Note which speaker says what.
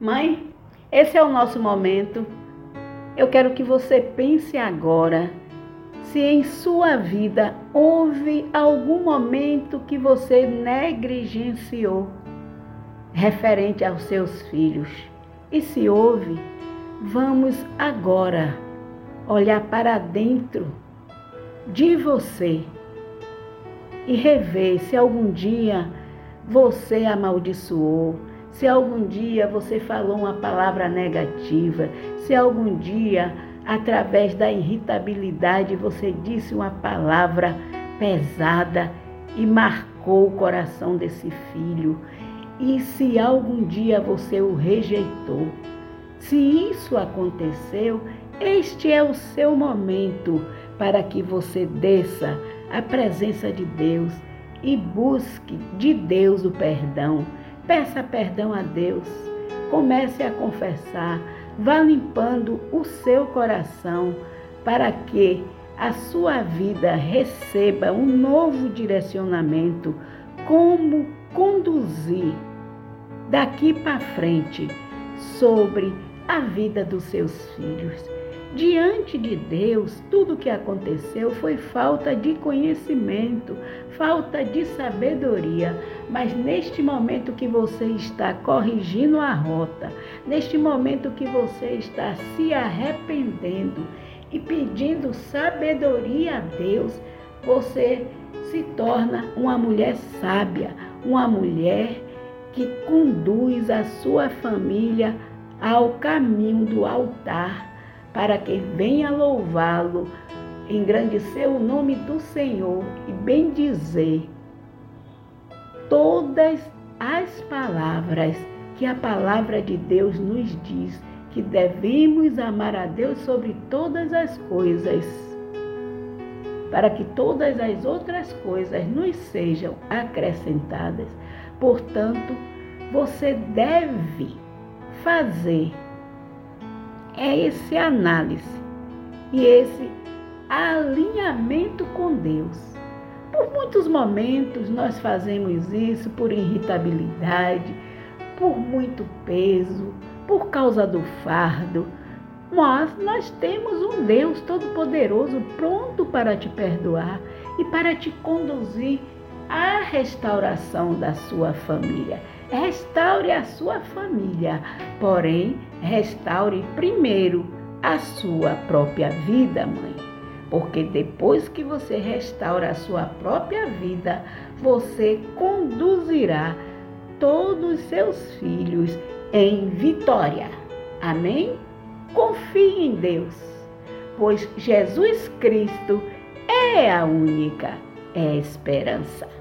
Speaker 1: Mãe, esse é o nosso momento. Eu quero que você pense agora se em sua vida houve algum momento que você negligenciou referente aos seus filhos. E se houve, vamos agora olhar para dentro de você e rever se algum dia você amaldiçoou, se algum dia você falou uma palavra negativa, se algum dia, através da irritabilidade, você disse uma palavra pesada e marcou o coração desse filho, e se algum dia você o rejeitou, se isso aconteceu, este é o seu momento para que você desça à presença de Deus e busque de Deus o perdão Peça perdão a Deus. Comece a confessar. Vá limpando o seu coração para que a sua vida receba um novo direcionamento. Como conduzir daqui para frente sobre a vida dos seus filhos. Diante de Deus, tudo o que aconteceu foi falta de conhecimento, falta de sabedoria. Mas neste momento que você está corrigindo a rota, neste momento que você está se arrependendo e pedindo sabedoria a Deus, você se torna uma mulher sábia, uma mulher que conduz a sua família ao caminho do altar para que venha louvá-lo, engrandecer o nome do Senhor e bendizer todas as palavras que a palavra de Deus nos diz que devemos amar a Deus sobre todas as coisas, para que todas as outras coisas nos sejam acrescentadas. Portanto, você deve fazer é esse análise e esse alinhamento com Deus. Por muitos momentos nós fazemos isso por irritabilidade, por muito peso, por causa do fardo, mas nós temos um Deus Todo-Poderoso pronto para te perdoar e para te conduzir à restauração da sua família. Restaure a sua família, porém, restaure primeiro a sua própria vida, mãe. Porque depois que você restaura a sua própria vida, você conduzirá todos os seus filhos em vitória. Amém? Confie em Deus, pois Jesus Cristo é a única esperança.